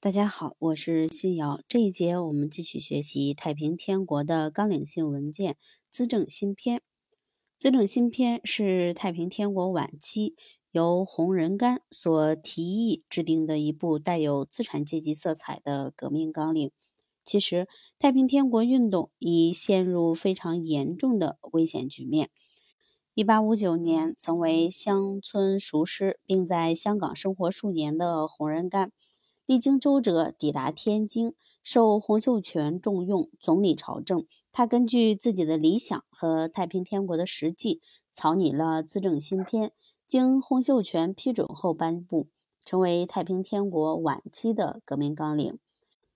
大家好，我是新瑶。这一节我们继续学习太平天国的纲领性文件《资政新篇》。《资政新篇》是太平天国晚期由洪仁玕所提议制定的一部带有资产阶级色彩的革命纲领。其实，太平天国运动已陷入非常严重的危险局面。一八五九年，曾为乡村塾师，并在香港生活数年的洪仁玕。历经周折抵达天津，受洪秀全重用，总理朝政。他根据自己的理想和太平天国的实际，草拟了《资政新篇》，经洪秀全批准后颁布，成为太平天国晚期的革命纲领。《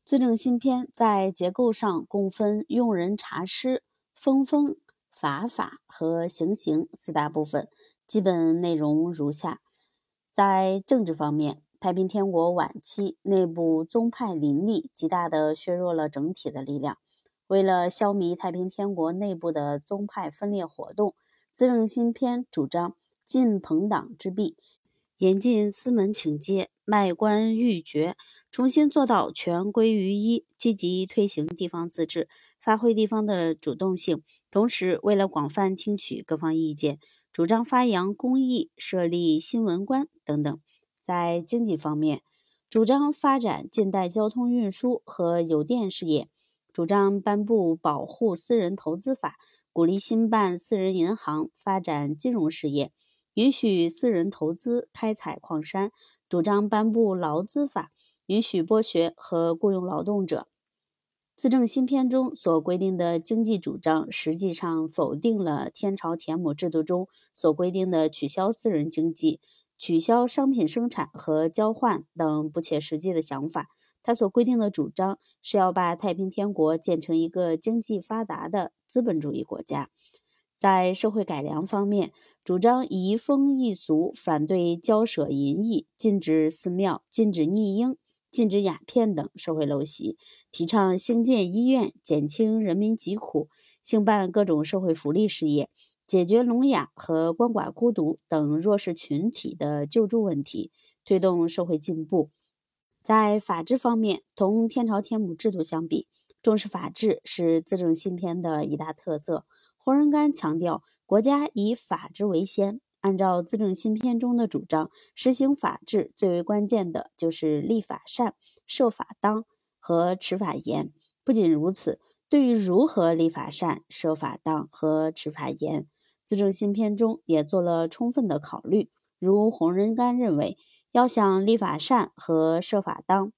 资政新篇》在结构上共分用人察师、封封、法法和行刑四大部分，基本内容如下：在政治方面。太平天国晚期，内部宗派林立，极大地削弱了整体的力量。为了消弭太平天国内部的宗派分裂活动，《资政新篇》主张禁朋党之弊，严禁私门请接、卖官鬻爵，重新做到权归于一，积极推行地方自治，发挥地方的主动性。同时，为了广泛听取各方意见，主张发扬公义，设立新闻官等等。在经济方面，主张发展近代交通运输和邮电事业，主张颁布保护私人投资法，鼓励兴办私人银行，发展金融事业，允许私人投资开采矿山，主张颁布劳资法，允许剥削和雇佣劳动者。资政新篇中所规定的经济主张，实际上否定了天朝田亩制度中所规定的取消私人经济。取消商品生产和交换等不切实际的想法。他所规定的主张是要把太平天国建成一个经济发达的资本主义国家。在社会改良方面，主张移风易俗，反对骄奢淫逸，禁止寺庙，禁止逆婴，禁止鸦片等社会陋习，提倡兴建医院，减轻人民疾苦，兴办各种社会福利事业。解决聋哑和鳏寡孤独等弱势群体的救助问题，推动社会进步。在法治方面，同天朝天母制度相比，重视法治是自政新篇的一大特色。洪仁玕强调，国家以法治为先。按照自政新篇中的主张，实行法治最为关键的就是立法善、设法当和持法严。不仅如此，对于如何立法善、设法当和持法严，自政新篇中也做了充分的考虑，如洪仁玕认为，要想立法善和设法当，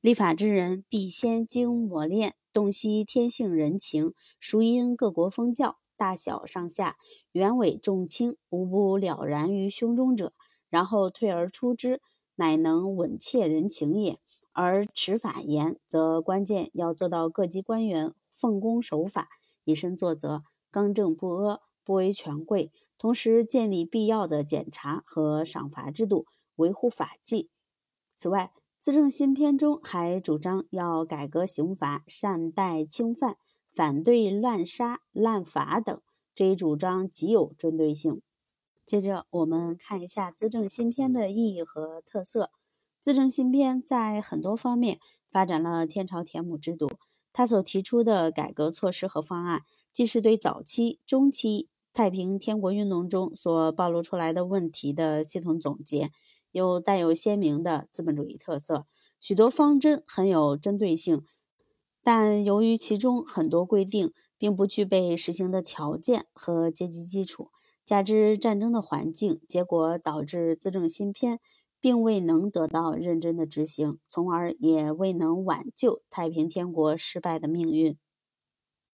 立法之人必先经磨练，洞悉天性人情，熟因各国风教，大小上下，原委重轻，无不了然于胸中者，然后退而出之，乃能稳切人情也。而持法严，则关键要做到各级官员奉公守法，以身作则，刚正不阿。不为权贵，同时建立必要的检查和赏罚制度，维护法纪。此外，资政新篇中还主张要改革刑罚，善待轻犯，反对滥杀滥罚等，这一主张极有针对性。接着，我们看一下资政新篇的意义和特色。资政新篇在很多方面发展了天朝田亩制度，他所提出的改革措施和方案，既是对早期、中期。太平天国运动中所暴露出来的问题的系统总结，又带有鲜明的资本主义特色。许多方针很有针对性，但由于其中很多规定并不具备实行的条件和阶级基础，加之战争的环境，结果导致资政新篇并未能得到认真的执行，从而也未能挽救太平天国失败的命运。